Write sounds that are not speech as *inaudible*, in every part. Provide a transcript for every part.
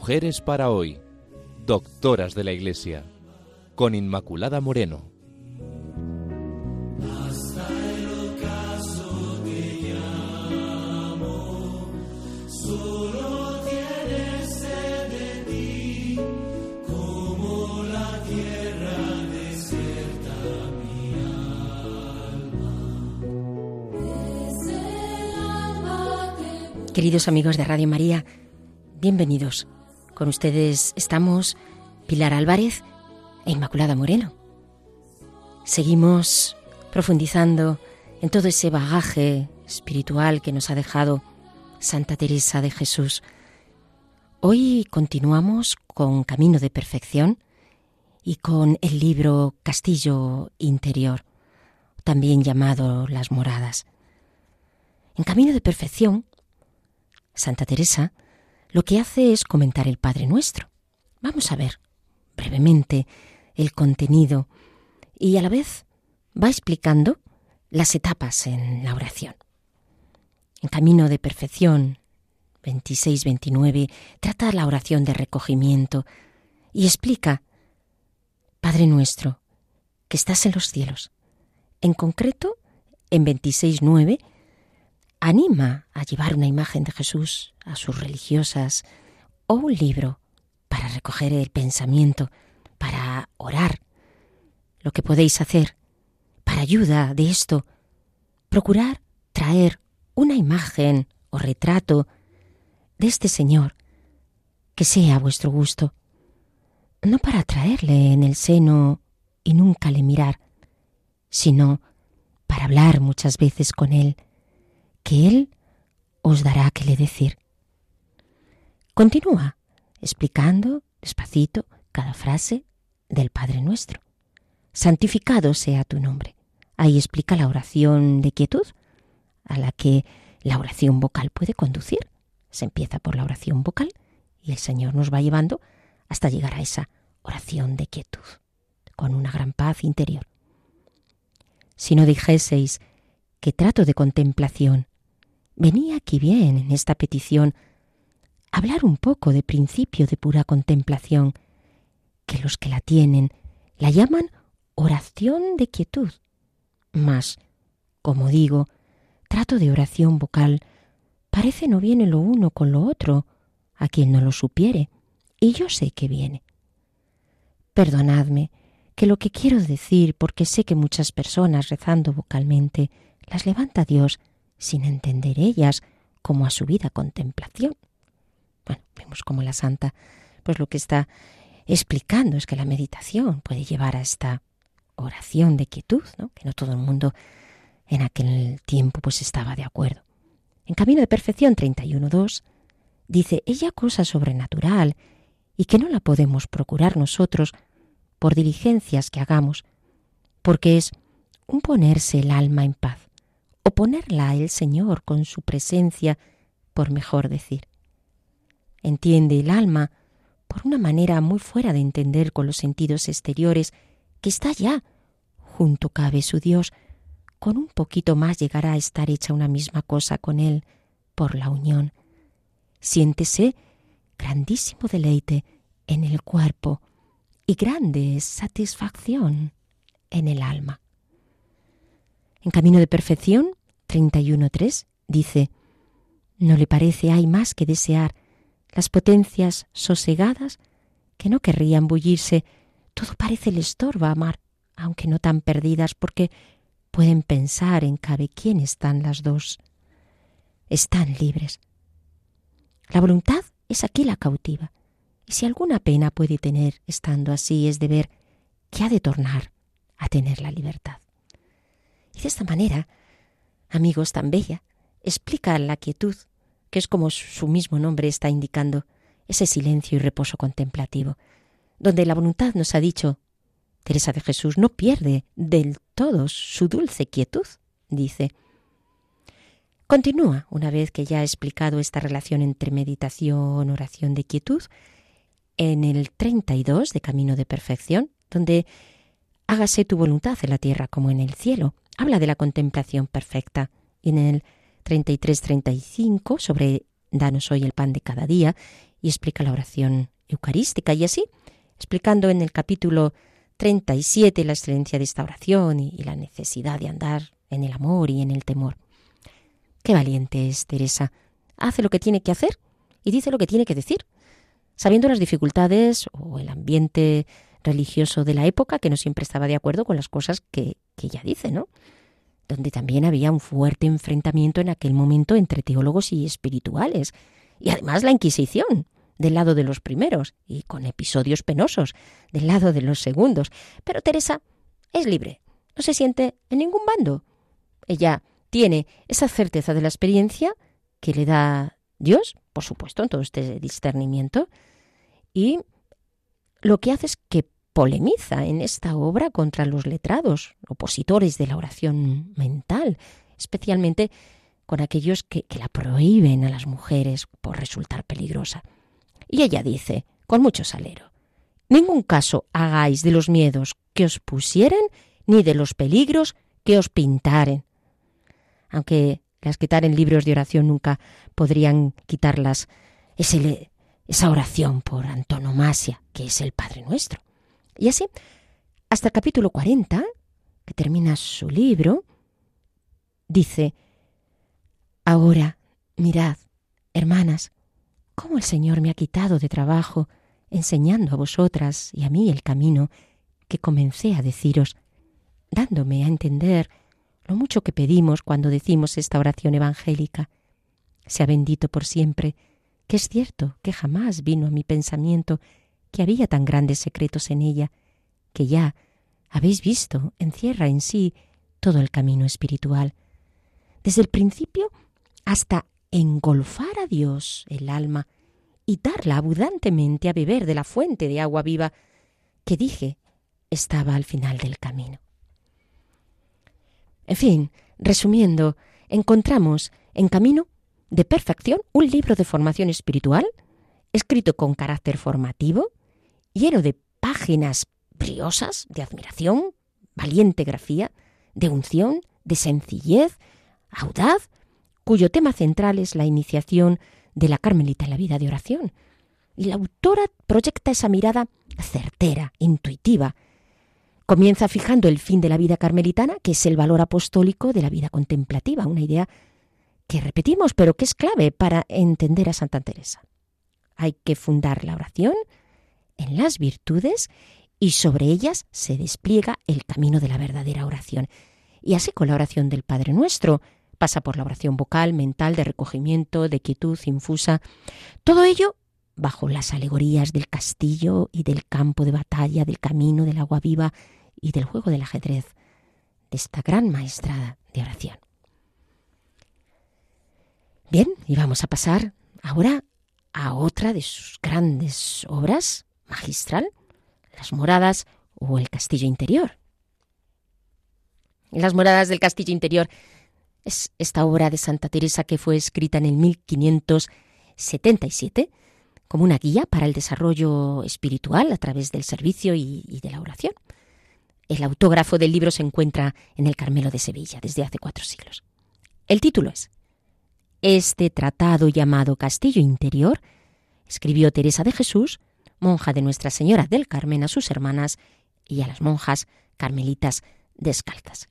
Mujeres para hoy, doctoras de la Iglesia, con Inmaculada Moreno. Queridos amigos de Radio María, bienvenidos. Con ustedes estamos Pilar Álvarez e Inmaculada Moreno. Seguimos profundizando en todo ese bagaje espiritual que nos ha dejado Santa Teresa de Jesús. Hoy continuamos con Camino de Perfección y con el libro Castillo Interior, también llamado Las Moradas. En Camino de Perfección Santa Teresa lo que hace es comentar el Padre Nuestro. Vamos a ver brevemente el contenido y a la vez va explicando las etapas en la oración. En Camino de Perfección 26-29 trata la oración de recogimiento y explica, Padre nuestro, que estás en los cielos. En concreto, en 26.9 anima a llevar una imagen de Jesús a sus religiosas o un libro para recoger el pensamiento, para orar. Lo que podéis hacer para ayuda de esto, procurar traer una imagen o retrato de este Señor que sea a vuestro gusto, no para traerle en el seno y nunca le mirar, sino para hablar muchas veces con Él, que Él os dará que le decir. Continúa explicando despacito cada frase del Padre Nuestro. Santificado sea tu nombre. Ahí explica la oración de quietud, a la que la oración vocal puede conducir. Se empieza por la oración vocal y el Señor nos va llevando hasta llegar a esa oración de quietud, con una gran paz interior. Si no dijeseis que trato de contemplación venía aquí bien en esta petición hablar un poco de principio de pura contemplación, que los que la tienen la llaman oración de quietud. Mas, como digo, trato de oración vocal parece no viene lo uno con lo otro, a quien no lo supiere, y yo sé que viene. Perdonadme, que lo que quiero decir, porque sé que muchas personas rezando vocalmente las levanta Dios sin entender ellas como a su vida contemplación. Bueno, vemos como la santa, pues lo que está explicando es que la meditación puede llevar a esta oración de quietud, ¿no? que no todo el mundo en aquel tiempo pues estaba de acuerdo. En Camino de Perfección 31.2 dice, ella cosa sobrenatural y que no la podemos procurar nosotros por diligencias que hagamos, porque es un ponerse el alma en paz o ponerla el Señor con su presencia, por mejor decir. Entiende el alma, por una manera muy fuera de entender con los sentidos exteriores, que está ya, junto cabe su Dios, con un poquito más llegará a estar hecha una misma cosa con Él por la unión. Siéntese grandísimo deleite en el cuerpo y grande satisfacción en el alma. En camino de perfección 31.3 dice, ¿no le parece hay más que desear las potencias sosegadas que no querrían bullirse? Todo parece les estorba amar, aunque no tan perdidas, porque pueden pensar en cabe quién están las dos. Están libres. La voluntad es aquí la cautiva, y si alguna pena puede tener estando así es de ver que ha de tornar a tener la libertad. Y de esta manera amigos, tan bella, explica la quietud, que es como su mismo nombre está indicando, ese silencio y reposo contemplativo, donde la voluntad nos ha dicho, Teresa de Jesús no pierde del todo su dulce quietud, dice. Continúa, una vez que ya ha explicado esta relación entre meditación, oración de quietud, en el 32 de Camino de Perfección, donde hágase tu voluntad en la tierra como en el cielo, habla de la contemplación perfecta. En el 33-35 sobre Danos hoy el pan de cada día y explica la oración eucarística y así, explicando en el capítulo 37 la excelencia de esta oración y la necesidad de andar en el amor y en el temor. Qué valiente es Teresa. Hace lo que tiene que hacer y dice lo que tiene que decir, sabiendo las dificultades o el ambiente religioso de la época que no siempre estaba de acuerdo con las cosas que, que ella dice, ¿no? Donde también había un fuerte enfrentamiento en aquel momento entre teólogos y espirituales, y además la Inquisición del lado de los primeros y con episodios penosos del lado de los segundos. Pero Teresa es libre, no se siente en ningún bando. Ella tiene esa certeza de la experiencia que le da Dios, por supuesto, en todo este discernimiento, y lo que hace es que polemiza en esta obra contra los letrados, opositores de la oración mental, especialmente con aquellos que, que, la prohíben a las mujeres por resultar peligrosa. Y ella dice, con mucho salero, ningún caso hagáis de los miedos que os pusieren, ni de los peligros que os pintaren. Aunque las quitar en libros de oración nunca podrían quitarlas ese, esa oración por antonomasia, que es el Padre Nuestro. Y así, hasta el capítulo 40, que termina su libro, dice, Ahora, mirad, hermanas, cómo el Señor me ha quitado de trabajo, enseñando a vosotras y a mí el camino que comencé a deciros, dándome a entender lo mucho que pedimos cuando decimos esta oración evangélica. Sea bendito por siempre, que es cierto que jamás vino a mi pensamiento que había tan grandes secretos en ella, que ya habéis visto encierra en sí todo el camino espiritual, desde el principio hasta engolfar a Dios el alma y darla abundantemente a beber de la fuente de agua viva que dije estaba al final del camino. En fin, resumiendo, encontramos en Camino de Perfección un libro de formación espiritual, escrito con carácter formativo, lleno de páginas briosas de admiración, valiente grafía, de unción, de sencillez, audaz, cuyo tema central es la iniciación de la Carmelita en la vida de oración. Y la autora proyecta esa mirada certera, intuitiva, Comienza fijando el fin de la vida carmelitana, que es el valor apostólico de la vida contemplativa, una idea que repetimos, pero que es clave para entender a Santa Teresa. Hay que fundar la oración en las virtudes y sobre ellas se despliega el camino de la verdadera oración. Y así con la oración del Padre Nuestro, pasa por la oración vocal, mental, de recogimiento, de quietud infusa, todo ello bajo las alegorías del castillo y del campo de batalla, del camino del agua viva, y del juego del ajedrez de esta gran maestra de oración. Bien, y vamos a pasar ahora a otra de sus grandes obras, magistral, Las moradas o el castillo interior. Las moradas del castillo interior es esta obra de Santa Teresa que fue escrita en el 1577 como una guía para el desarrollo espiritual a través del servicio y, y de la oración. El autógrafo del libro se encuentra en el Carmelo de Sevilla desde hace cuatro siglos. El título es Este tratado llamado Castillo Interior escribió Teresa de Jesús, monja de Nuestra Señora del Carmen, a sus hermanas y a las monjas carmelitas descalzas.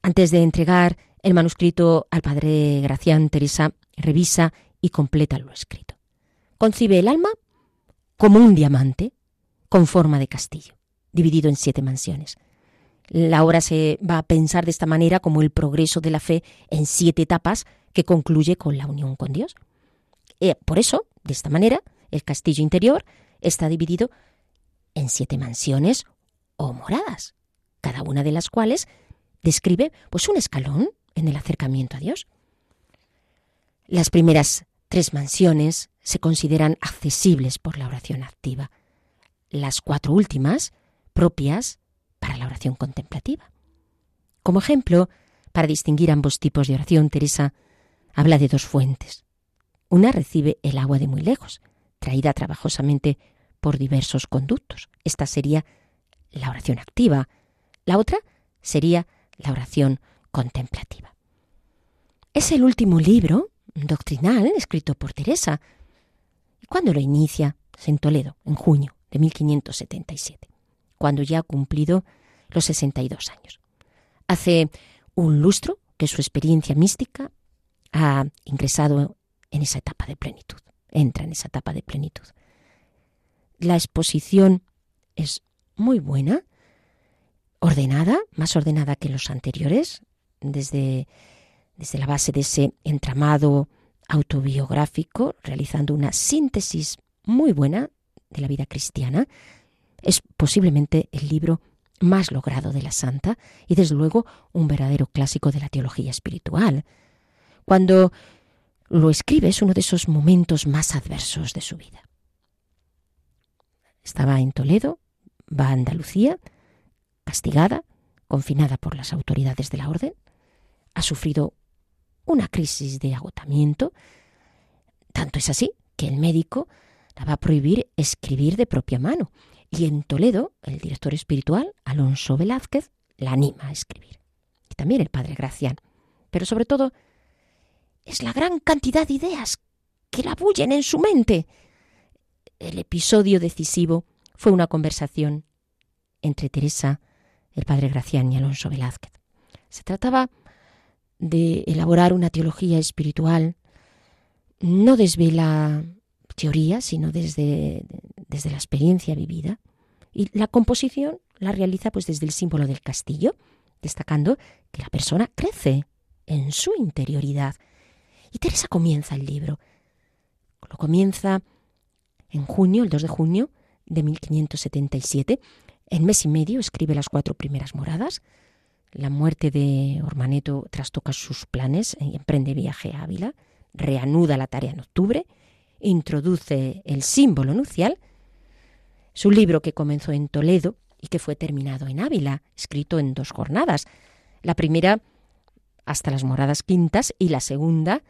Antes de entregar el manuscrito al padre Gracián, Teresa revisa y completa lo escrito. Concibe el alma como un diamante con forma de castillo dividido en siete mansiones. La obra se va a pensar de esta manera como el progreso de la fe en siete etapas que concluye con la unión con Dios. Eh, por eso, de esta manera, el castillo interior está dividido en siete mansiones o moradas, cada una de las cuales describe pues un escalón en el acercamiento a Dios. Las primeras tres mansiones se consideran accesibles por la oración activa. Las cuatro últimas propias para la oración contemplativa. Como ejemplo, para distinguir ambos tipos de oración, Teresa habla de dos fuentes. Una recibe el agua de muy lejos, traída trabajosamente por diversos conductos. Esta sería la oración activa. La otra sería la oración contemplativa. Es el último libro doctrinal escrito por Teresa. ¿Cuándo lo inicia? En Toledo, en junio de 1577, cuando ya ha cumplido los 62 años. Hace un lustro que su experiencia mística ha ingresado en esa etapa de plenitud, entra en esa etapa de plenitud. La exposición es muy buena, ordenada, más ordenada que los anteriores, desde, desde la base de ese entramado autobiográfico, realizando una síntesis muy buena de la vida cristiana. Es posiblemente el libro más logrado de la santa y desde luego un verdadero clásico de la teología espiritual. Cuando lo escribe es uno de esos momentos más adversos de su vida. Estaba en Toledo, va a Andalucía, castigada, confinada por las autoridades de la orden, ha sufrido una crisis de agotamiento, tanto es así que el médico la va a prohibir escribir de propia mano. Y en Toledo, el director espiritual, Alonso Velázquez, la anima a escribir. Y también el padre Gracián. Pero sobre todo, es la gran cantidad de ideas que la bullen en su mente. El episodio decisivo fue una conversación entre Teresa, el padre Gracián y Alonso Velázquez. Se trataba de elaborar una teología espiritual, no desvela teoría, sino desde, desde la experiencia vivida. Y la composición la realiza pues desde el símbolo del castillo, destacando que la persona crece en su interioridad. Y Teresa comienza el libro. Lo comienza en junio, el 2 de junio de 1577. En mes y medio escribe las cuatro primeras moradas. La muerte de Ormaneto trastoca sus planes y emprende viaje a Ávila. Reanuda la tarea en octubre introduce el símbolo nupcial, su libro que comenzó en Toledo y que fue terminado en Ávila, escrito en dos jornadas. La primera hasta las moradas quintas y la segunda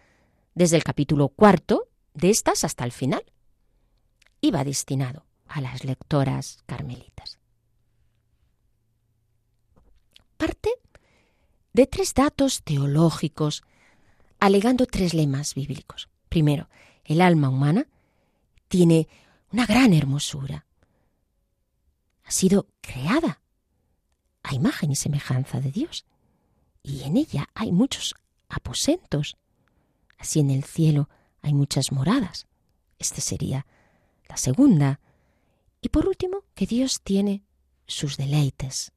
desde el capítulo cuarto de estas hasta el final. Iba destinado a las lectoras carmelitas. Parte de tres datos teológicos, alegando tres lemas bíblicos. Primero, el alma humana, tiene una gran hermosura. Ha sido creada a imagen y semejanza de Dios. Y en ella hay muchos aposentos. Así en el cielo hay muchas moradas. Esta sería la segunda. Y por último, que Dios tiene sus deleites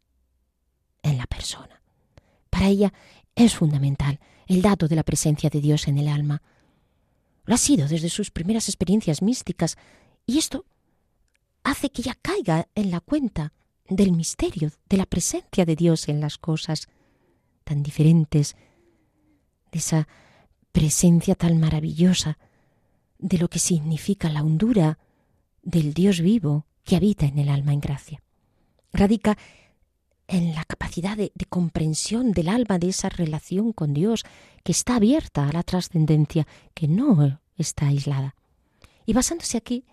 en la persona. Para ella es fundamental el dato de la presencia de Dios en el alma, lo ha sido desde sus primeras experiencias místicas y esto hace que ella caiga en la cuenta del misterio, de la presencia de Dios en las cosas tan diferentes, de esa presencia tan maravillosa, de lo que significa la hondura del Dios vivo que habita en el alma en gracia. Radica en la capacidad de, de, comprensión del alma de esa relación con Dios que está abierta a la trascendencia, que no está aislada. Y basándose aquí,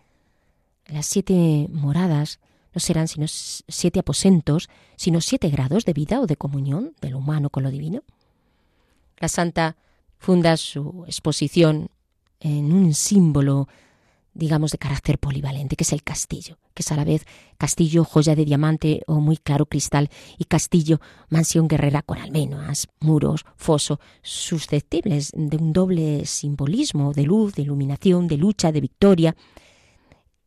las siete moradas no serán sino siete aposentos, sino siete grados de vida o de comunión de lo humano con lo divino. La santa funda su exposición en un símbolo digamos, de carácter polivalente, que es el castillo, que es a la vez castillo, joya de diamante o muy claro cristal, y castillo, mansión guerrera con almenas, muros, foso, susceptibles de un doble simbolismo de luz, de iluminación, de lucha, de victoria.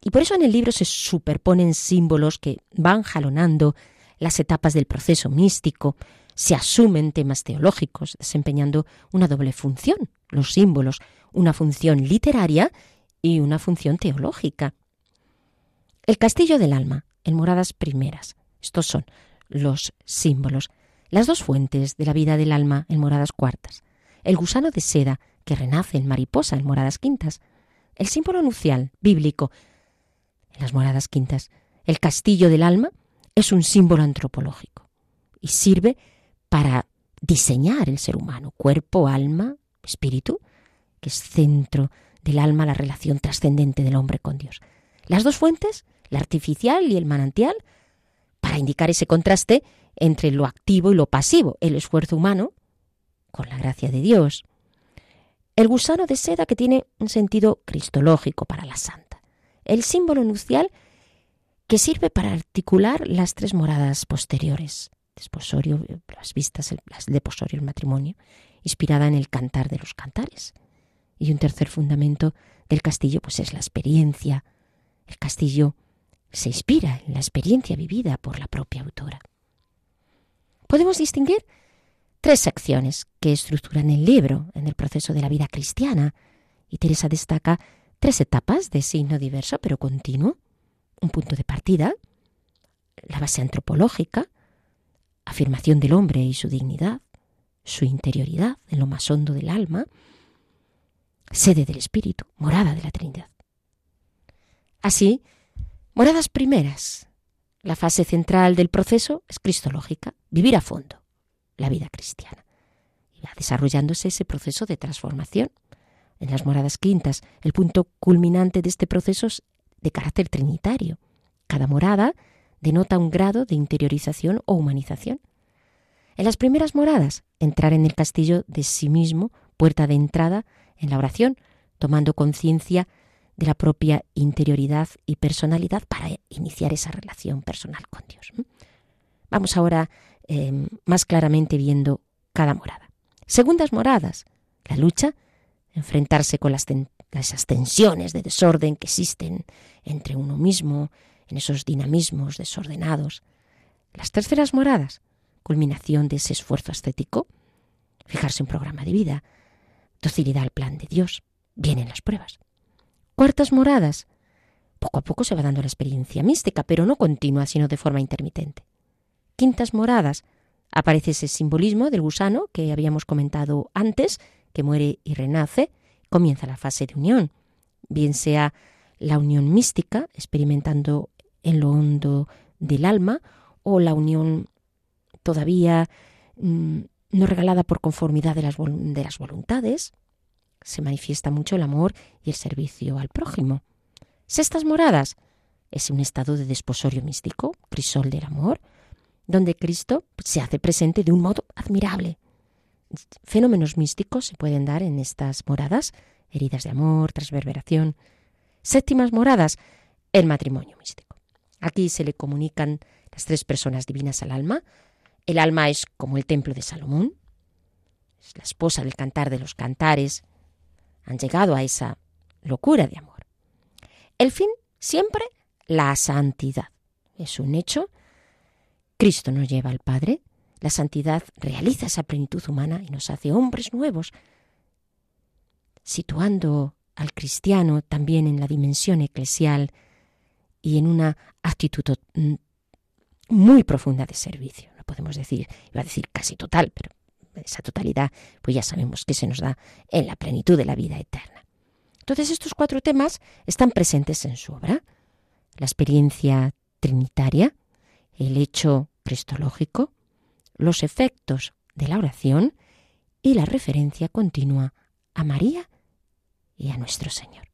Y por eso en el libro se superponen símbolos que van jalonando las etapas del proceso místico, se asumen temas teológicos, desempeñando una doble función, los símbolos, una función literaria y una función teológica. El castillo del alma, en moradas primeras. Estos son los símbolos. Las dos fuentes de la vida del alma en moradas cuartas. El gusano de seda que renace en mariposa en moradas quintas. El símbolo nucial bíblico en las moradas quintas. El castillo del alma es un símbolo antropológico y sirve para diseñar el ser humano, cuerpo, alma, espíritu, que es centro del alma la relación trascendente del hombre con Dios. Las dos fuentes, la artificial y el manantial, para indicar ese contraste entre lo activo y lo pasivo, el esfuerzo humano con la gracia de Dios. El gusano de seda que tiene un sentido cristológico para la santa. El símbolo nupcial que sirve para articular las tres moradas posteriores, desposorio, las vistas, las deposorio, el matrimonio, inspirada en el cantar de los cantares. Y un tercer fundamento del castillo pues es la experiencia. El castillo se inspira en la experiencia vivida por la propia autora. Podemos distinguir tres secciones que estructuran el libro en el proceso de la vida cristiana, y Teresa destaca tres etapas de signo diverso pero continuo, un punto de partida, la base antropológica, afirmación del hombre y su dignidad, su interioridad en lo más hondo del alma, sede del Espíritu, morada de la Trinidad. Así, moradas primeras. La fase central del proceso es cristológica, vivir a fondo la vida cristiana. Y va desarrollándose ese proceso de transformación. En las moradas quintas, el punto culminante de este proceso es de carácter trinitario. Cada morada denota un grado de interiorización o humanización. En las primeras moradas, entrar en el castillo de sí mismo, puerta de entrada en la oración, tomando conciencia de la propia interioridad y personalidad para iniciar esa relación personal con Dios. Vamos ahora em, más claramente viendo cada morada. Segundas moradas, la lucha, enfrentarse con las esas tensiones de desorden que existen entre uno mismo, en esos dinamismos desordenados. Las terceras moradas, culminación de ese esfuerzo estético, fijarse un programa de vida, docilidad al plan de Dios, vienen las pruebas. Cuartas moradas, poco a poco se va dando la experiencia mística, pero no continua, sino de forma intermitente. Quintas moradas, aparece ese simbolismo del gusano que habíamos comentado antes, que muere y renace, comienza la fase de unión, bien sea la unión mística, experimentando en lo hondo del alma, o la unión todavía mm, no regalada por conformidad de las, de las voluntades. Se manifiesta mucho el amor y el servicio al prójimo. Sextas moradas es un estado de desposorio místico, crisol del amor, donde Cristo se hace presente de un modo admirable, Fenómenos místicos se pueden dar en estas moradas, heridas de amor, transverberación. Séptimas moradas, el matrimonio místico. Aquí se le comunican las tres personas divinas al alma. El alma es como el templo de Salomón, es la esposa del cantar de los cantares. Han llegado a esa locura de amor. El fin, siempre, la santidad. Es un hecho. Cristo nos lleva al Padre la santidad realiza esa plenitud humana y nos hace hombres nuevos, situando al cristiano también en la dimensión eclesial y en una actitud mm, muy profunda de servicio. No podemos decir, iba a decir casi total, pero esa totalidad, pues ya sabemos que se nos da en la plenitud de la vida eterna. Entonces estos cuatro temas están presentes en su obra. La experiencia trinitaria, el hecho cristológico, los efectos de la oración y la referencia continua a María y a nuestro Señor.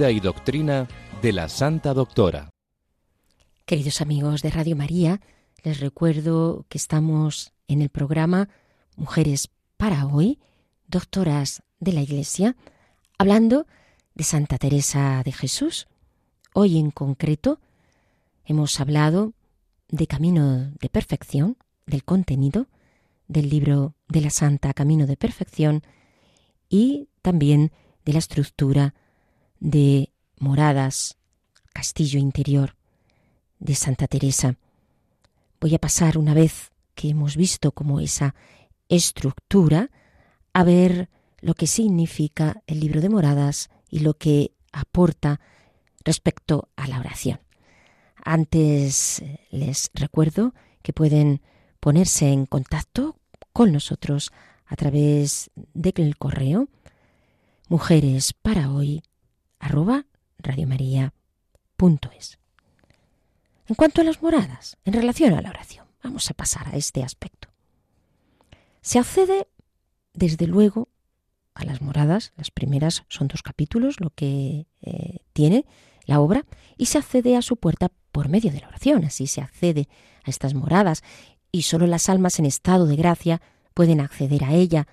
Vida y doctrina de la Santa Doctora. Queridos amigos de Radio María, les recuerdo que estamos en el programa Mujeres para hoy, doctoras de la Iglesia, hablando de Santa Teresa de Jesús. Hoy en concreto hemos hablado de Camino de Perfección, del contenido del libro de la Santa Camino de Perfección y también de la estructura de moradas, castillo interior de Santa Teresa. Voy a pasar una vez que hemos visto como esa estructura a ver lo que significa el libro de moradas y lo que aporta respecto a la oración. Antes eh, les recuerdo que pueden ponerse en contacto con nosotros a través del correo mujeres para hoy arroba radiomaria.es. En cuanto a las moradas, en relación a la oración, vamos a pasar a este aspecto. Se accede, desde luego, a las moradas, las primeras son dos capítulos, lo que eh, tiene la obra, y se accede a su puerta por medio de la oración, así se accede a estas moradas, y solo las almas en estado de gracia pueden acceder a ella,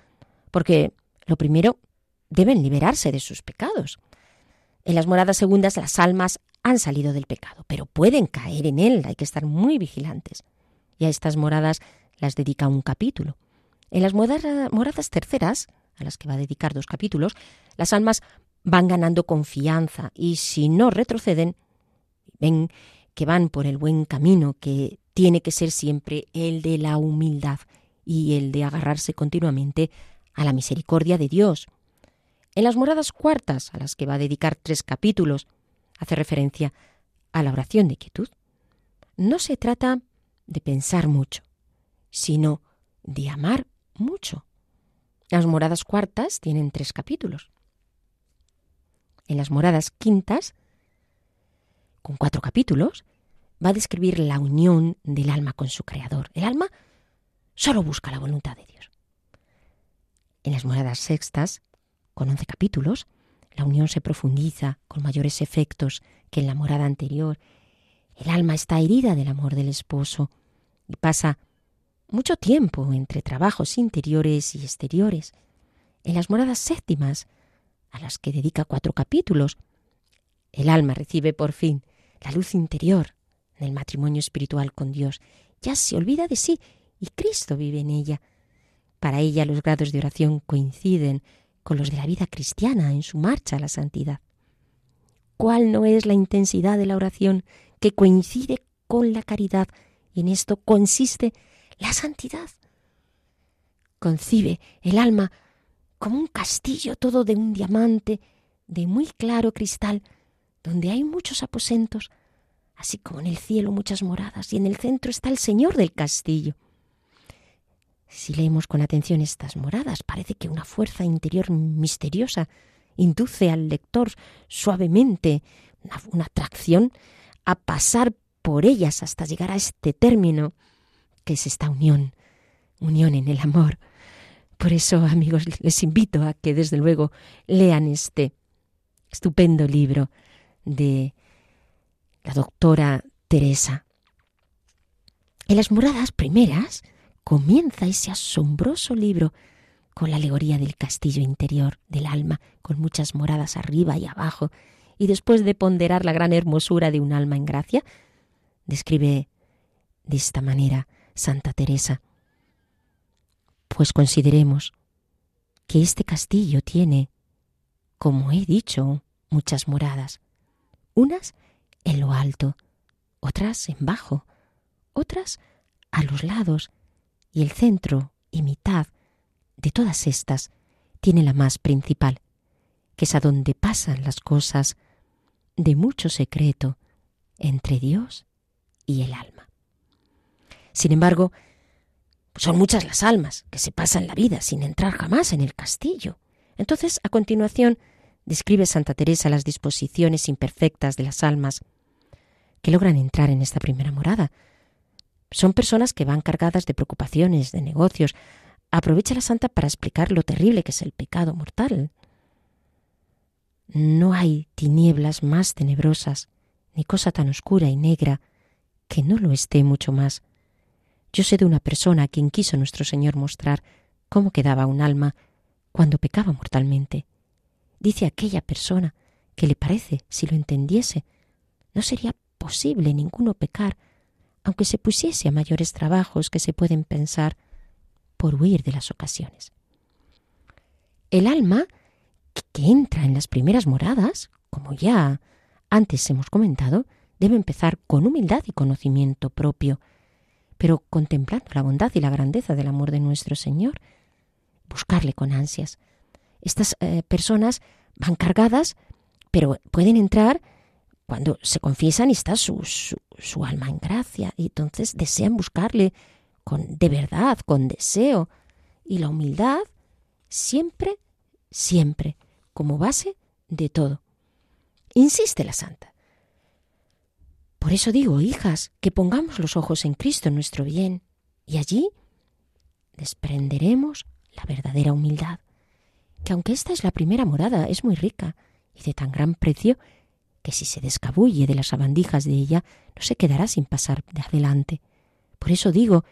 porque lo primero deben liberarse de sus pecados. En las moradas segundas las almas han salido del pecado, pero pueden caer en él, hay que estar muy vigilantes. Y a estas moradas las dedica un capítulo. En las moradas, terceras, a las que va a dedicar dos capítulos, las almas van ganando confianza y si no retroceden, ven que van por el buen camino que tiene que ser siempre el de la humildad y el de agarrarse continuamente a la misericordia de Dios. En las moradas cuartas, a las que va a dedicar tres capítulos, hace referencia a la oración de quietud. No se trata de pensar mucho, sino de amar mucho. Las moradas cuartas tienen tres capítulos. En las moradas quintas, con cuatro capítulos, va a describir la unión del alma con su Creador. El alma solo busca la voluntad de Dios. En las moradas sextas, con once capítulos, la unión se profundiza con mayores efectos que en la morada anterior. El alma está herida del amor del esposo y pasa mucho tiempo entre trabajos interiores y exteriores. En las moradas séptimas, a las que dedica cuatro capítulos, el alma recibe por fin la luz interior del matrimonio espiritual con Dios. Ya se olvida de sí y Cristo vive en ella. Para ella los grados de oración coinciden con los de la vida cristiana en su marcha a la santidad. ¿Cuál no es la intensidad de la oración que coincide con la caridad? Y en esto consiste la santidad. Concibe el alma como un castillo todo de un diamante, de muy claro cristal, donde hay muchos aposentos, así como en el cielo muchas moradas, y en el centro está el Señor del castillo. Si leemos con atención estas moradas, parece que una fuerza interior misteriosa induce al lector suavemente una, una atracción a pasar por ellas hasta llegar a este término que es esta unión, unión en el amor. Por eso, amigos, les invito a que desde luego lean este estupendo libro de la doctora Teresa. En las moradas primeras, comienza ese asombroso libro con la alegoría del castillo interior del alma, con muchas moradas arriba y abajo, y después de ponderar la gran hermosura de un alma en gracia, describe de esta manera Santa Teresa. Pues consideremos que este castillo tiene, como he dicho, muchas moradas, unas en lo alto, otras en bajo, otras a los lados, y el centro y mitad de todas estas tiene la más principal, que es a donde pasan las cosas de mucho secreto entre Dios y el alma. Sin embargo, son muchas las almas que se pasan la vida sin entrar jamás en el castillo. Entonces, a continuación, describe Santa Teresa las disposiciones imperfectas de las almas que logran entrar en esta primera morada. Son personas que van cargadas de preocupaciones, de negocios. Aprovecha la santa para explicar lo terrible que es el pecado mortal. No hay tinieblas más tenebrosas, ni cosa tan oscura y negra que no lo esté mucho más. Yo sé de una persona a quien quiso nuestro Señor mostrar cómo quedaba un alma cuando pecaba mortalmente. Dice aquella persona que le parece, si lo entendiese, no sería posible ninguno pecar, aunque se pusiese a mayores trabajos que se pueden pensar por huir de las ocasiones. El alma que entra en las primeras moradas, como ya antes hemos comentado, debe empezar con humildad y conocimiento propio, pero contemplando la bondad y la grandeza del amor de nuestro Señor, buscarle con ansias. Estas eh, personas van cargadas, pero pueden entrar cuando se confiesan está su, su, su, alma en gracia, y entonces desean buscarle con de verdad, con deseo, y la humildad siempre, siempre, como base de todo. Insiste la santa. Por eso digo, hijas, que pongamos los ojos en Cristo, nuestro bien, y allí desprenderemos la verdadera humildad, que aunque esta es la primera morada, es muy rica y de tan gran precio que si se descabulle de las sabandijas de ella, no se quedará sin pasar de adelante. Por eso digo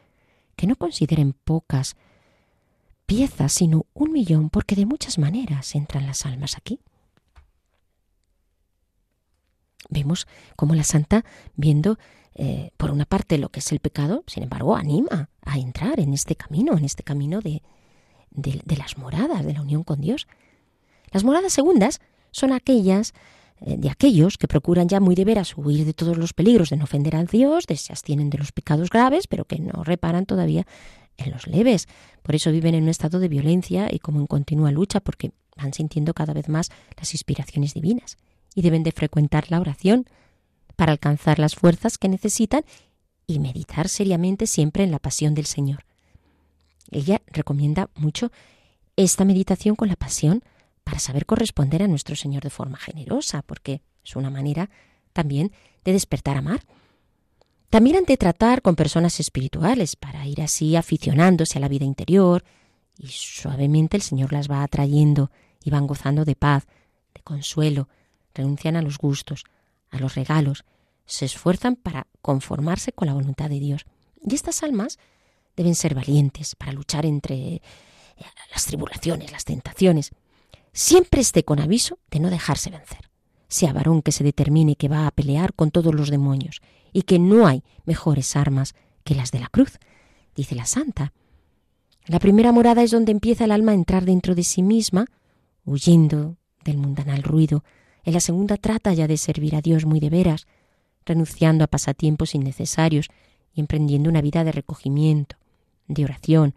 que no consideren pocas piezas, sino un millón, porque de muchas maneras entran las almas aquí. Vemos cómo la santa, viendo eh, por una parte lo que es el pecado, sin embargo, anima a entrar en este camino, en este camino de, de, las moradas, de la unión con Dios. Las moradas segundas son aquellas de aquellos que procuran ya muy de veras huir de todos los peligros de no ofender a Dios, de se abstienen de los pecados graves, pero que no reparan todavía en los leves. Por eso viven en un estado de violencia y como en continua lucha, porque van sintiendo cada vez más las inspiraciones divinas y deben de frecuentar la oración para alcanzar las fuerzas que necesitan y meditar seriamente siempre en la pasión del Señor. Ella recomienda mucho esta meditación con la pasión para saber corresponder a nuestro Señor de forma generosa, porque es una manera también de despertar a amar. También han de tratar con personas espirituales para ir así aficionándose a la vida interior y suavemente el Señor las va atrayendo y van gozando de paz, de consuelo, renuncian a los gustos, a los regalos, se esfuerzan para conformarse con la voluntad de Dios. Y estas almas deben ser valientes para luchar entre las tribulaciones, las tentaciones. Siempre esté con aviso de no dejarse vencer. Sea varón que se determine que va a pelear con todos los demonios y que no hay mejores armas que las de la cruz, dice la santa. La primera morada es donde empieza el alma a entrar dentro de sí misma, huyendo del mundanal ruido. En la segunda trata ya de servir a Dios muy de veras, renunciando a pasatiempos innecesarios y emprendiendo una vida de recogimiento, de oración,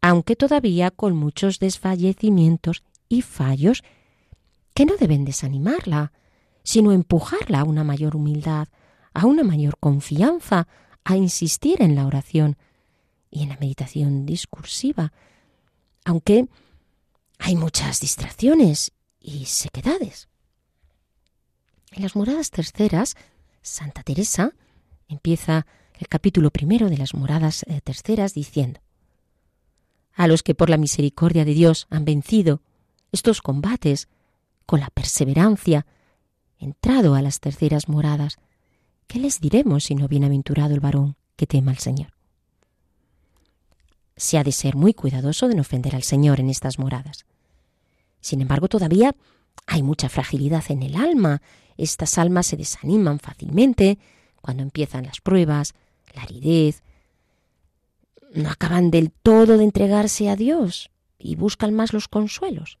aunque todavía con muchos desfallecimientos y fallos que no deben desanimarla, sino empujarla a una mayor humildad, a una mayor confianza, a insistir en la oración y en la meditación discursiva, aunque hay muchas distracciones y sequedades. En las moradas terceras, Santa Teresa empieza el capítulo primero de las moradas eh, terceras diciendo a los que por la misericordia de Dios han vencido estos combates con la perseverancia, entrado a las terceras moradas, ¿qué les diremos sino bienaventurado el varón que tema al Señor? Se ha de ser muy cuidadoso de no ofender al Señor en estas moradas. Sin embargo, todavía hay mucha fragilidad en el alma. Estas almas se desaniman fácilmente cuando empiezan las pruebas, la aridez, no acaban del todo de entregarse a Dios y buscan más los consuelos.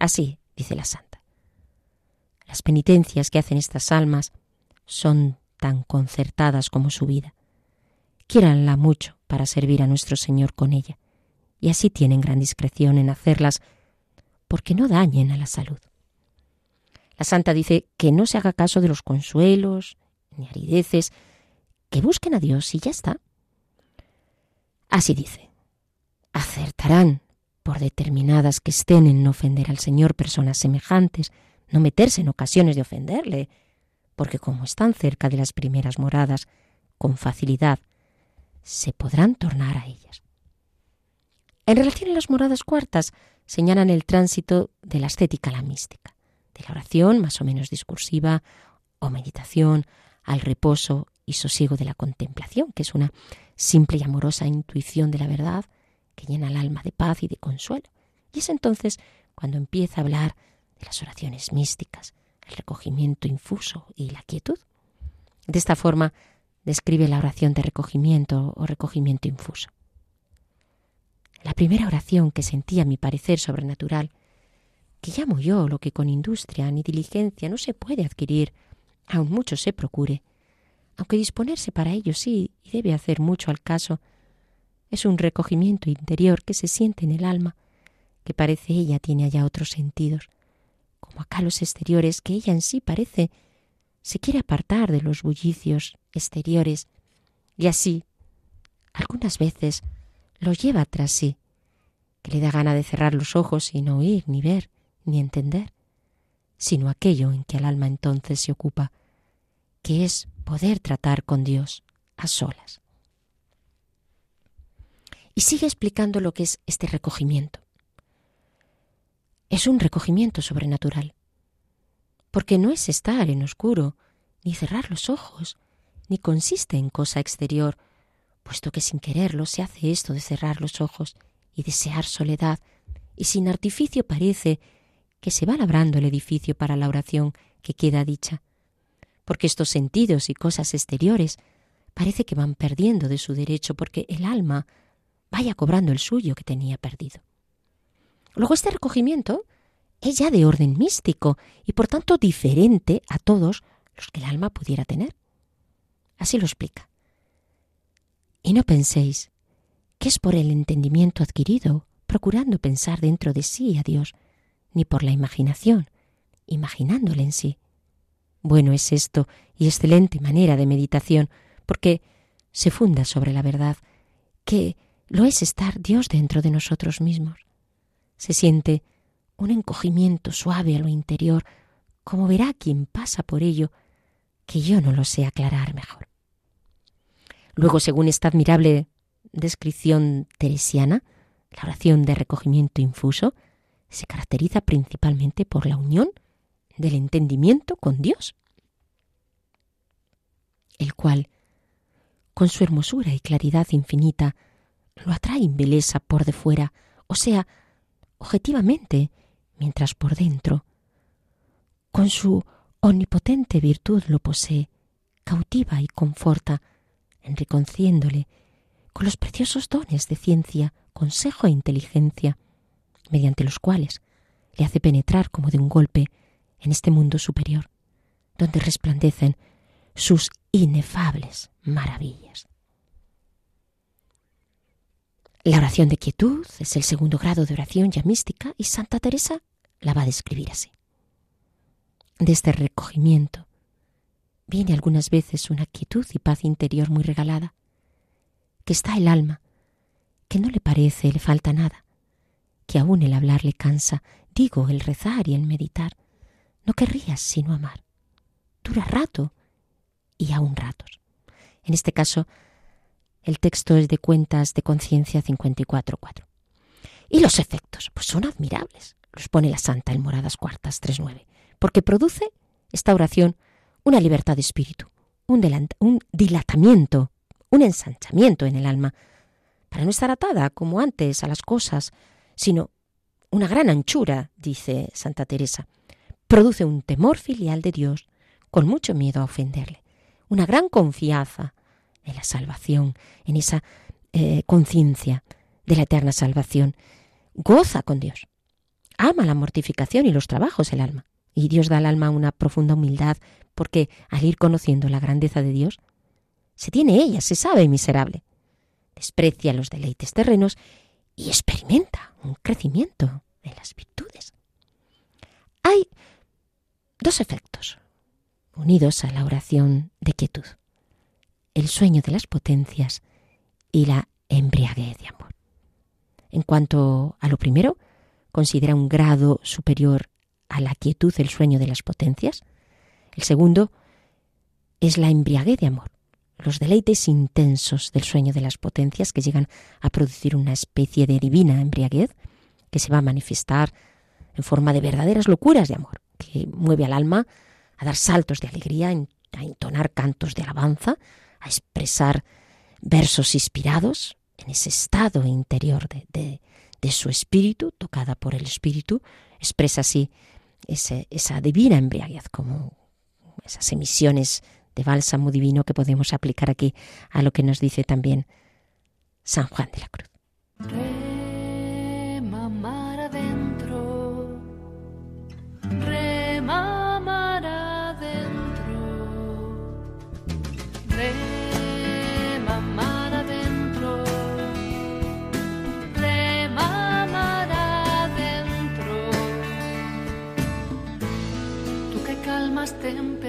Así, dice la santa. Las penitencias que hacen estas almas son tan concertadas como su vida. Quiéranla mucho para servir a nuestro Señor con ella, y así tienen gran discreción en hacerlas porque no dañen a la salud. La santa dice que no se haga caso de los consuelos ni arideces, que busquen a Dios y ya está. Así dice, acertarán, por determinadas que estén en no ofender al Señor personas semejantes, no meterse en ocasiones de ofenderle, porque como están cerca de las primeras moradas, con facilidad se podrán tornar a ellas. En relación a las moradas cuartas, señalan el tránsito de la estética a la mística, de la oración más o menos discursiva o meditación al reposo y sosiego de la contemplación, que es una simple y amorosa intuición de la verdad que llena el alma de paz y de consuelo. Y es entonces cuando empieza a hablar de las oraciones místicas, el recogimiento infuso y la quietud. De esta forma describe la oración de recogimiento o recogimiento infuso. La primera oración que sentí a mi parecer sobrenatural, que llamo yo lo que con industria ni diligencia no se puede adquirir, aun mucho se procure, aunque disponerse para ello sí y debe hacer mucho al caso, es un recogimiento interior que se siente en el alma, que parece ella tiene allá otros sentidos, como acá los exteriores que ella en sí parece se quiere apartar de los bullicios exteriores y así, algunas veces, lo lleva tras sí, que le da gana de cerrar los ojos y no oír, ni ver, ni entender, sino aquello en que el alma entonces se ocupa, que es poder tratar con Dios a solas. Y sigue explicando lo que es este recogimiento. Es un recogimiento sobrenatural, porque no es estar en oscuro, ni cerrar los ojos, ni consiste en cosa exterior, puesto que sin quererlo se hace esto de cerrar los ojos y desear soledad, y sin artificio parece que se va labrando el edificio para la oración que queda dicha, porque estos sentidos y cosas exteriores parece que van perdiendo de su derecho porque el alma vaya cobrando el suyo que tenía perdido. Luego este recogimiento es ya de orden místico y por tanto diferente a todos los que el alma pudiera tener. Así lo explica. Y no penséis que es por el entendimiento adquirido, procurando pensar dentro de sí a Dios, ni por la imaginación, imaginándole en sí. Bueno es esto y excelente manera de meditación, porque se funda sobre la verdad, que lo es estar Dios dentro de nosotros mismos. Se siente un encogimiento suave a lo interior, como verá quien pasa por ello, que yo no lo sé aclarar mejor. Luego, según esta admirable descripción teresiana, la oración de recogimiento infuso se caracteriza principalmente por la unión del entendimiento con Dios, el cual, con su hermosura y claridad infinita, lo atrae en beleza por de fuera, o sea, objetivamente, mientras por dentro, con su omnipotente virtud lo posee, cautiva y conforta, enriqueciéndole con los preciosos dones de ciencia, consejo e inteligencia, mediante los cuales le hace penetrar como de un golpe en este mundo superior, donde resplandecen sus inefables maravillas. La oración de quietud es el segundo grado de oración ya mística y Santa Teresa la va a describir así. De este recogimiento viene algunas veces una quietud y paz interior muy regalada, que está el alma, que no le parece, le falta nada, que aún el hablar le cansa, digo, el rezar y el meditar. No querrías sino amar. Dura rato y aún ratos. En este caso, el texto es de Cuentas de Conciencia 54.4. Y los efectos, pues son admirables. Los pone la Santa en Moradas Cuartas 3.9. Porque produce esta oración una libertad de espíritu, un, un dilatamiento, un ensanchamiento en el alma, para no estar atada como antes a las cosas, sino una gran anchura, dice Santa Teresa. Produce un temor filial de Dios, con mucho miedo a ofenderle, una gran confianza la salvación, en esa eh, conciencia de la eterna salvación. Goza con Dios. Ama la mortificación y los trabajos el alma. Y Dios da al alma una profunda humildad porque al ir conociendo la grandeza de Dios, se tiene ella, se sabe miserable. Desprecia los deleites terrenos y experimenta un crecimiento en las virtudes. Hay dos efectos unidos a la oración de quietud. El sueño de las potencias y la embriaguez de amor. En cuanto a lo primero, considera un grado superior a la quietud el sueño de las potencias. El segundo es la embriaguez de amor, los deleites intensos del sueño de las potencias que llegan a producir una especie de divina embriaguez que se va a manifestar en forma de verdaderas locuras de amor, que mueve al alma a dar saltos de alegría, a entonar cantos de alabanza, a expresar versos inspirados en ese estado interior de, de, su espíritu, tocada por el espíritu, expresa así ese, esa divina embriaguez, como esas emisiones de bálsamo divino que podemos aplicar aquí a lo que nos dice también San Juan de la Cruz.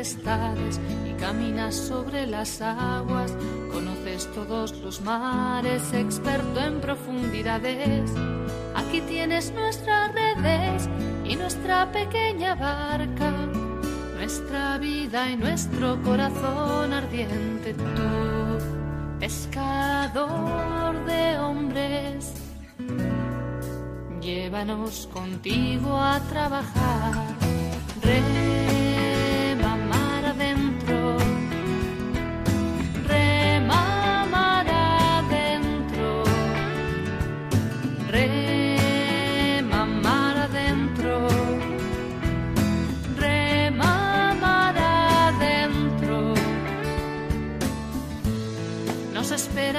Y caminas sobre las aguas, conoces todos los mares, experto en profundidades. Aquí tienes nuestras redes y nuestra pequeña barca, nuestra vida y nuestro corazón ardiente. Tú, pescador de hombres, llévanos contigo a trabajar. Rema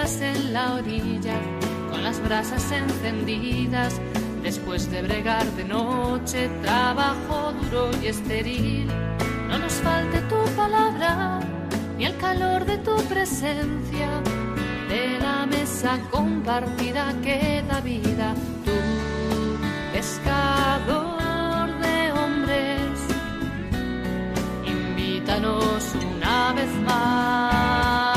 En la orilla con las brasas encendidas. Después de bregar de noche, trabajo duro y estéril. No nos falte tu palabra ni el calor de tu presencia. De la mesa compartida que da vida, tú, pescador de hombres, invítanos una vez más.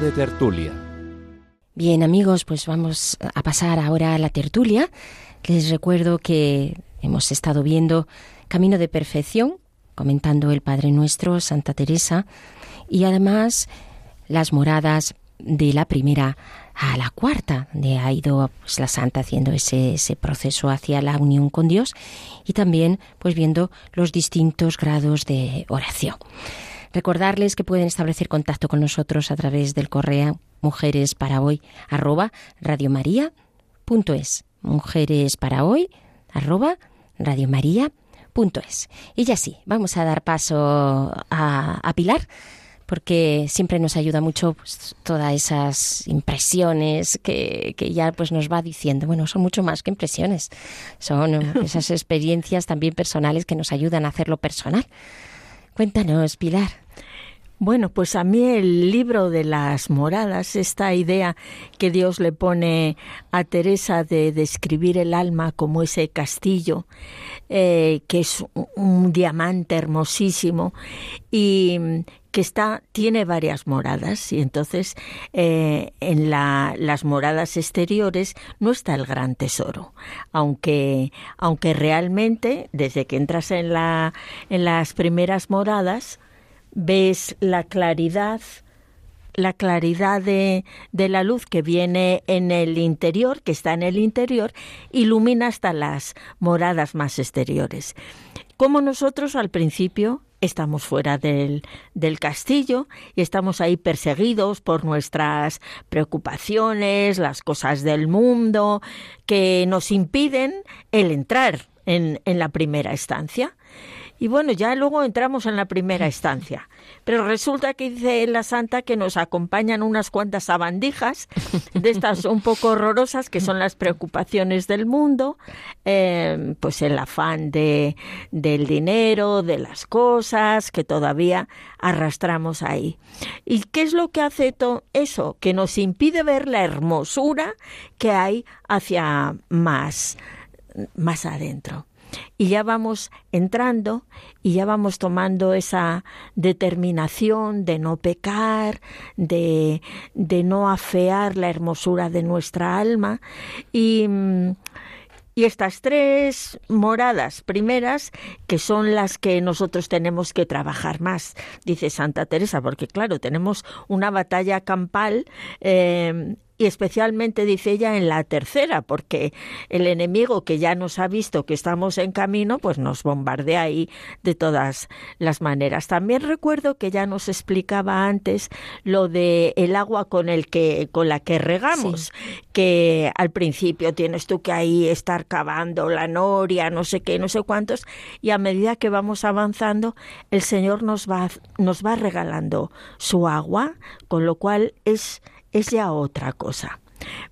De tertulia. Bien amigos, pues vamos a pasar ahora a la tertulia. Les recuerdo que hemos estado viendo Camino de Perfección, comentando el Padre Nuestro, Santa Teresa, y además las moradas de la primera a la cuarta, de ha ido pues, la Santa haciendo ese, ese proceso hacia la unión con Dios y también pues viendo los distintos grados de oración. Recordarles que pueden establecer contacto con nosotros a través del correo mujeres para hoy arroba radiomaria.es mujeres para hoy arroba radiomaria.es y ya sí, vamos a dar paso a, Pilar porque siempre nos ayuda mucho pues, todas esas impresiones que, que ya pues nos va diciendo. Bueno, son mucho más que impresiones, son *laughs* esas experiencias también personales que nos ayudan a hacerlo personal. Cuéntanos, Pilar. Bueno, pues a mí el libro de las moradas, esta idea que Dios le pone a Teresa de describir el alma como ese castillo, eh, que es un, un diamante hermosísimo y que está tiene varias moradas y entonces eh, en la, las moradas exteriores no está el gran tesoro aunque aunque realmente desde que entras en la en las primeras moradas ves la claridad la claridad de, de, la luz que viene en el interior, que está en el interior, ilumina hasta las moradas más exteriores. Como nosotros al principio estamos fuera del, del, castillo y estamos ahí perseguidos por nuestras preocupaciones, las cosas del mundo, que nos impiden el entrar en, en la primera estancia. Y bueno, ya luego entramos en la primera estancia. Pero resulta que dice la santa que nos acompañan unas cuantas sabandijas de estas un poco horrorosas que son las preocupaciones del mundo, eh, pues el afán de, del dinero, de las cosas que todavía arrastramos ahí. ¿Y qué es lo que hace todo eso? Que nos impide ver la hermosura que hay hacia más, más adentro y ya vamos entrando y ya vamos tomando esa determinación de no pecar, de, de no afear la hermosura de nuestra alma. Y, y estas tres moradas primeras, que son las que nosotros tenemos que trabajar más, dice Santa Teresa, porque claro, tenemos una batalla campal eh, y especialmente dice ella en la tercera, porque el enemigo que ya nos ha visto que estamos en camino, pues nos bombardea ahí de todas las maneras. También recuerdo que ya nos explicaba antes lo de el agua con el que con la que regamos, que al principio tienes tú que ahí estar cavando la noria, no sé qué, no sé cuántos, y a medida que vamos avanzando, el Señor nos va nos va regalando su agua, con lo cual es es ya otra cosa.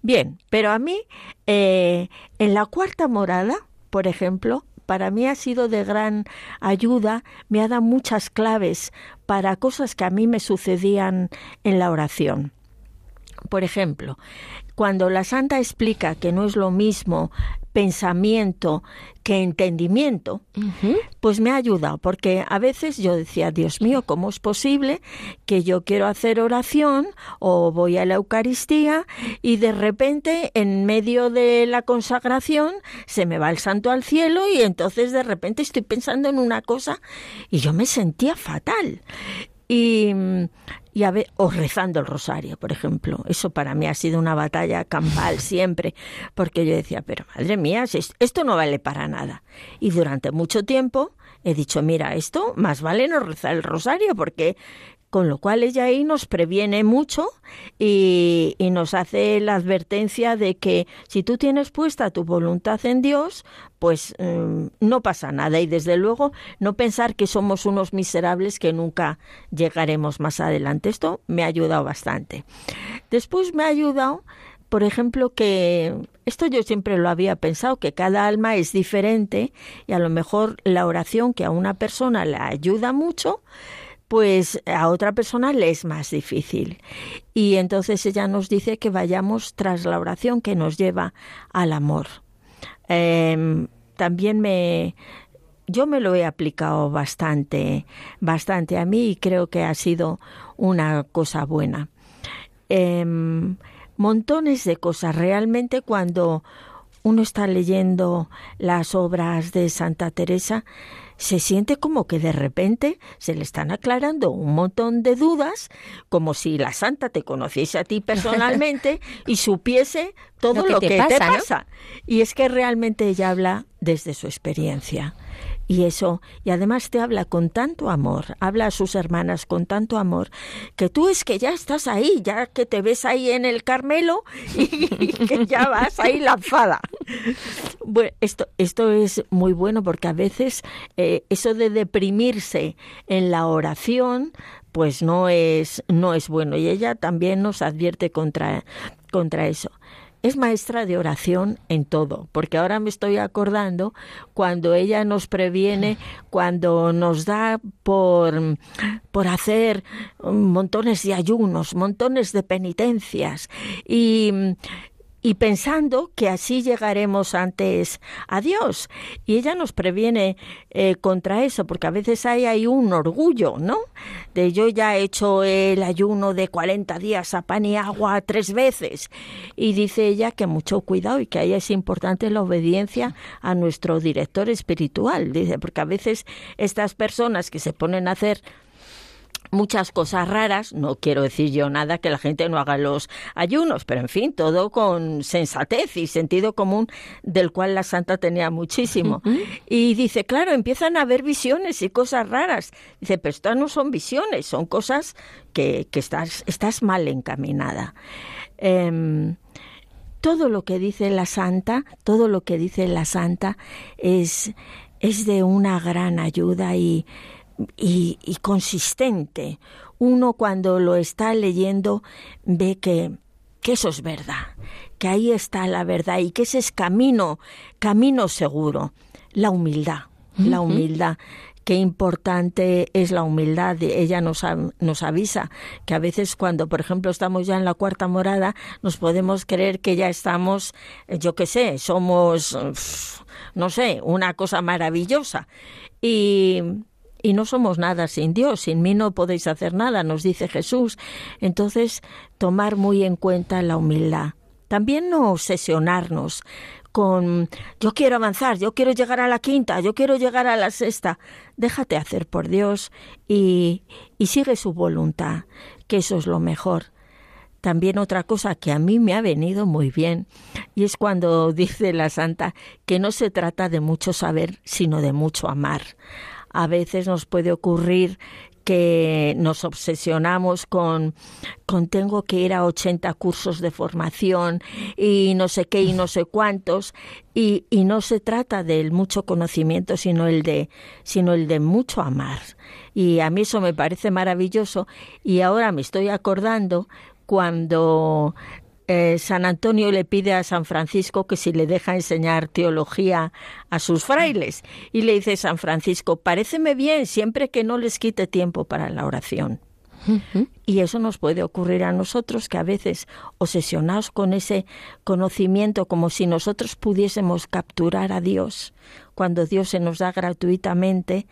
Bien, pero a mí, eh, en la cuarta morada, por ejemplo, para mí ha sido de gran ayuda, me ha dado muchas claves para cosas que a mí me sucedían en la oración. Por ejemplo, cuando la santa explica que no es lo mismo pensamiento que entendimiento, pues me ha ayudado, porque a veces yo decía, Dios mío, ¿cómo es posible que yo quiero hacer oración o voy a la Eucaristía y de repente en medio de la consagración se me va el santo al cielo y entonces de repente estoy pensando en una cosa y yo me sentía fatal. Y y a ver, o rezando el rosario, por ejemplo. Eso para mí ha sido una batalla campal siempre, porque yo decía, pero madre mía, esto no vale para nada. Y durante mucho tiempo he dicho, mira, esto más vale no rezar el rosario, porque con lo cual ella ahí nos previene mucho y, nos hace la advertencia de que si tú tienes puesta tu voluntad en Dios, pues mm, no pasa nada y desde luego no pensar que somos unos miserables que nunca llegaremos más adelante. Esto me ha ayudado bastante. Después me ha ayudado por ejemplo, que esto yo siempre lo había pensado, que cada alma es diferente y a lo mejor la oración que a una persona le ayuda mucho, pues a otra persona le es más difícil. Y entonces ella nos dice que vayamos tras la oración que nos lleva al amor. Em, también me, yo me lo he aplicado bastante, bastante a mí y creo que ha sido una cosa buena. Em, montones de cosas. Realmente cuando uno está leyendo las obras de Santa Teresa, se siente como que de repente se le están aclarando un montón de dudas, como si la santa te conociese a ti personalmente *laughs* y supiese todo lo que, te, pasa. Y es que realmente ella habla desde su experiencia. Y eso, y además te habla con tanto amor, habla a sus hermanas con tanto amor, que tú es que ya estás ahí, ya que te ves ahí en el Carmelo *laughs* y que ya vas ahí lanzada. Bueno, esto, esto es muy bueno porque a veces eh, eso de deprimirse en la oración, pues no es, no es bueno. Y ella también nos advierte contra, contra eso es maestra de oración en todo, porque ahora me estoy acordando cuando ella nos previene, cuando nos da por, por hacer montones de ayunos, montones de penitencias y y pensando que así llegaremos antes a Dios. Y ella nos previene eh, contra eso, porque a veces hay ahí un orgullo, ¿no? De yo ya he hecho el ayuno de 40 días a pan y agua tres veces. Y dice ella que mucho cuidado y que ahí es importante la obediencia a nuestro director espiritual. Dice, porque a veces estas personas que se ponen a hacer muchas cosas raras, no quiero decir yo nada que la gente no haga los ayunos, pero en fin, todo con sensatez y sentido común del cual la santa tenía muchísimo. Y dice, claro, empiezan a haber visiones y cosas raras. Dice, pero estas no son visiones, son cosas que, que estás, estás mal encaminada. Em, todo lo que dice la santa, todo lo que dice la santa es, es de una gran ayuda y y, consistente. Uno cuando lo está leyendo ve que, que eso es verdad, que ahí está la verdad y que ese es camino, camino seguro, la humildad, la humildad qué importante es la humildad. Ella nos, nos avisa que a veces cuando, por ejemplo, estamos ya en la cuarta morada, nos podemos creer que ya estamos, yo qué sé, somos, no sé, una cosa maravillosa. Y, y no somos nada sin Dios, sin mí no podéis hacer nada, nos dice Jesús. Entonces, tomar muy en cuenta la humildad. También no obsesionarnos con yo quiero avanzar, yo quiero llegar a la quinta, yo quiero llegar a la sexta. Déjate hacer por Dios y, y sigue su voluntad, que eso es lo mejor. También otra cosa que a mí me ha venido muy bien y es cuando dice la santa que no se trata de mucho saber, sino de mucho amar a veces nos puede ocurrir que nos obsesionamos con, con tengo que ir a 80 cursos de formación y no sé qué y no sé cuántos. Y, y no se trata del mucho conocimiento sino el de sino el de mucho amar. Y a mí eso me parece maravilloso. Y ahora me estoy acordando cuando eh, San Antonio le pide a San Francisco que si le deja enseñar teología a sus frailes. Y le dice San Francisco, paréceme bien siempre que no les quite tiempo para la oración. Y eso nos puede ocurrir a nosotros que a veces obsesionados con ese conocimiento como si nosotros pudiésemos capturar a Dios cuando Dios se nos da gratuitamente,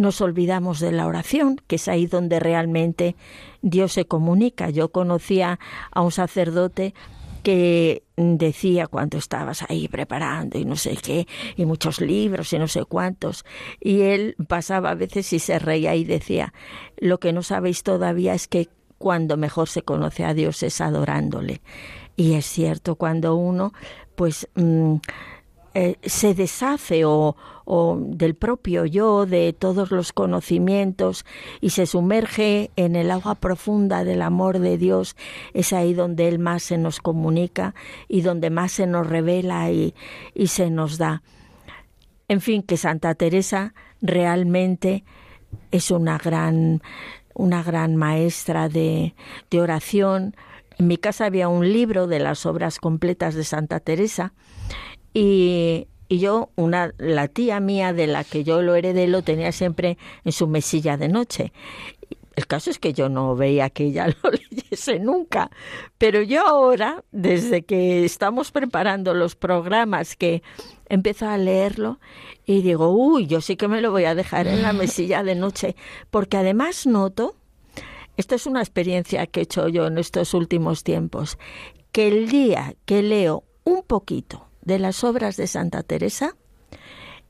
nos olvidamos de la oración, que es ahí donde realmente Dios se comunica. Yo conocía a un sacerdote que decía cuando estabas ahí preparando y no sé qué, y muchos libros y no sé cuántos, y él pasaba a veces y se reía y decía, lo que no sabéis todavía es que cuando mejor se conoce a Dios es adorándole. Y es cierto, cuando uno pues mm, eh, se deshace o, del propio yo, de todos los conocimientos y se sumerge en el agua profunda del amor de Dios, es ahí donde Él más se nos comunica y donde más se nos revela y, se nos da. En fin, que Santa Teresa realmente es una gran, una gran maestra de oración. En mi casa había un libro de las obras completas de Santa Teresa y, y yo, una, la tía mía de la que yo lo heredé, lo tenía siempre en su mesilla de noche. El caso es que yo no veía que ella *laughs* lo leyese nunca, pero yo ahora, desde que estamos preparando los programas, que empiezo a leerlo y digo, uy, yo sí que me lo voy a dejar en la *laughs* mesilla de noche, porque además noto, esta es una experiencia que he hecho yo en estos últimos tiempos, que el día que leo un poquito, de las obras de Santa Teresa,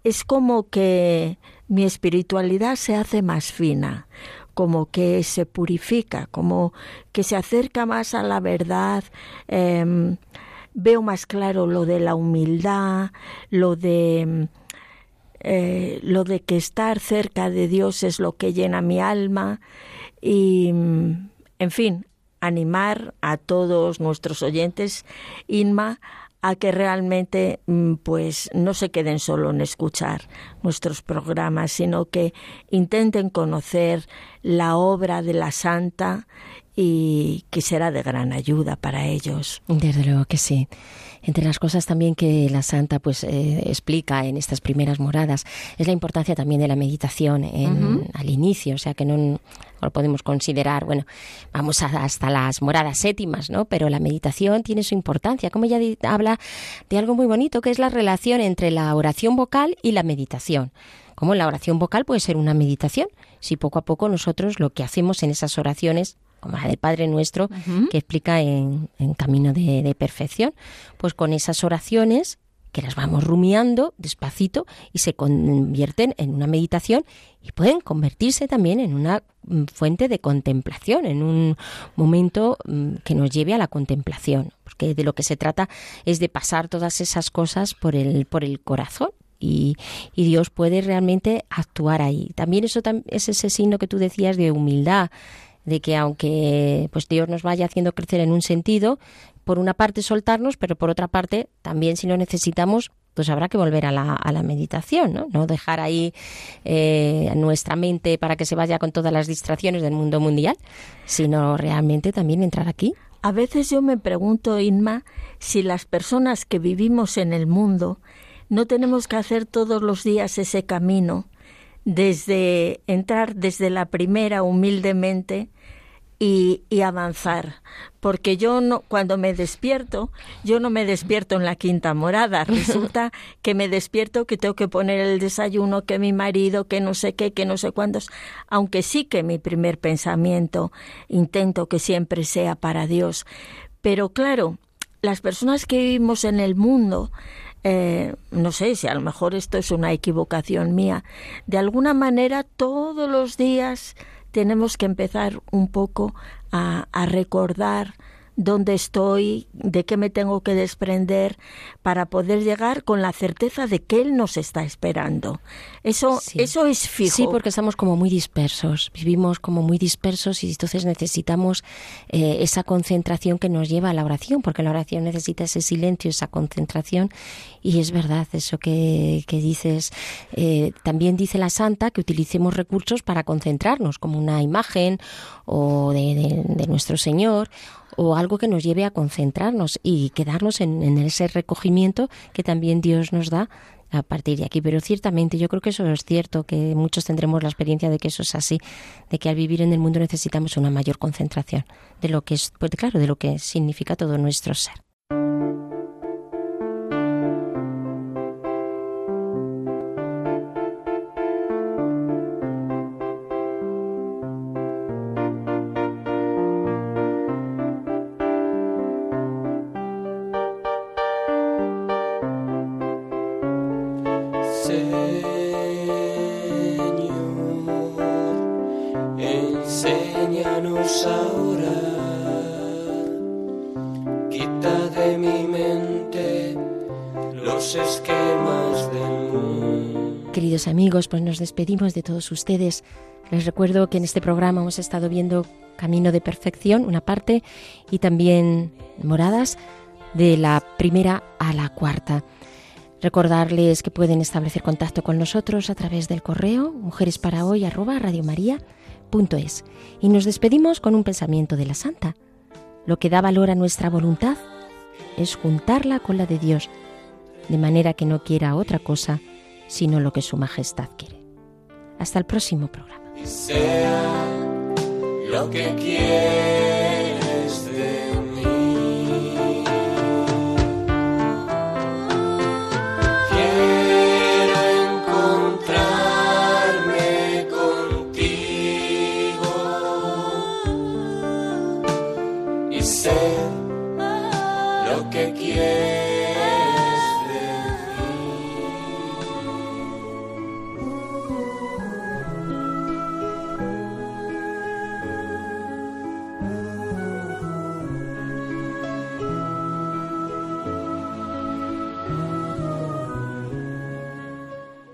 es como que mi espiritualidad se hace más fina, como que se purifica, como que se acerca más a la verdad. Em, veo más claro lo de la humildad, lo de eh, lo de que estar cerca de Dios es lo que llena mi alma y en fin animar a todos nuestros oyentes Inma a que realmente mm, pues no se queden solo en escuchar nuestros programas, sino que intenten conocer la obra de la santa y que será de gran ayuda para ellos. Desde luego que sí. Entre las cosas también que la santa pues eh, explica en estas primeras moradas es la importancia también de la meditación al inicio, o sea que no lo podemos considerar, bueno, vamos hasta las moradas séptimas, ¿no? Pero la meditación tiene su importancia, como ella habla de algo muy bonito, que es la relación entre la oración vocal y la meditación. Como la oración vocal puede ser una meditación, si poco a poco nosotros lo que hacemos en esas oraciones como la del Padre Nuestro, que explica en, Camino de, Perfección, pues con esas oraciones que las vamos rumiando despacito y se convierten en una meditación y pueden convertirse también en una mm, fuente de contemplación, en un momento mm, que nos lleve a la contemplación, porque de lo que se trata es de pasar todas esas cosas por el, por el corazón. Y, y Dios puede realmente actuar ahí. También eso es ese signo que tú decías de humildad, de que aunque pues Dios nos vaya haciendo crecer en un sentido, por una parte soltarnos, pero por otra parte también si lo necesitamos, pues habrá que volver a la, a la meditación, ¿no? No dejar ahí eh, nuestra mente para que se vaya con todas las distracciones del mundo mundial, sino realmente también entrar aquí. A veces yo me pregunto, Inma, si las personas que vivimos en el mundo no tenemos que hacer todos los días ese camino desde entrar desde la primera humildemente y, y, avanzar. Porque yo no, cuando me despierto, yo no me despierto en la quinta morada. *laughs* Resulta que me despierto que tengo que poner el desayuno, que mi marido, que no sé qué, que no sé cuántos. Aunque sí que mi primer pensamiento intento que siempre sea para Dios. Pero claro, las personas que vivimos en el mundo, eh, no sé si a lo mejor esto es una equivocación mía, de alguna manera todos los días tenemos que empezar un poco a, a recordar dónde estoy, de qué me tengo que desprender para poder llegar con la certeza de que Él nos está esperando. Eso, eso es fijo. Sí, porque estamos como muy dispersos, vivimos como muy dispersos y entonces necesitamos eh, esa concentración que nos lleva a la oración, porque la oración necesita ese silencio, esa concentración. Y es verdad eso que, que dices. Eh, también dice la Santa que utilicemos recursos para concentrarnos, como una imagen o de, de nuestro Señor o algo que nos lleve a concentrarnos y quedarnos en, ese recogimiento que también Dios nos da a partir de aquí. Pero ciertamente yo creo que eso es cierto, que muchos tendremos la experiencia de que eso es así, de que al vivir en el mundo necesitamos una mayor concentración de lo que es, pues claro, de lo que significa todo nuestro ser. Amigos, pues nos despedimos de todos ustedes. Les recuerdo que en este programa hemos estado viendo Camino de Perfección, una parte, y también Moradas, de la primera a la cuarta. Recordarles que pueden establecer contacto con nosotros a través del correo mujeresparahoy@radiomaria.es. Y nos despedimos con un pensamiento de la Santa. Lo que da valor a nuestra voluntad es juntarla con la de Dios, de manera que no quiera otra cosa sino lo que Su Majestad quiere. Hasta el próximo programa.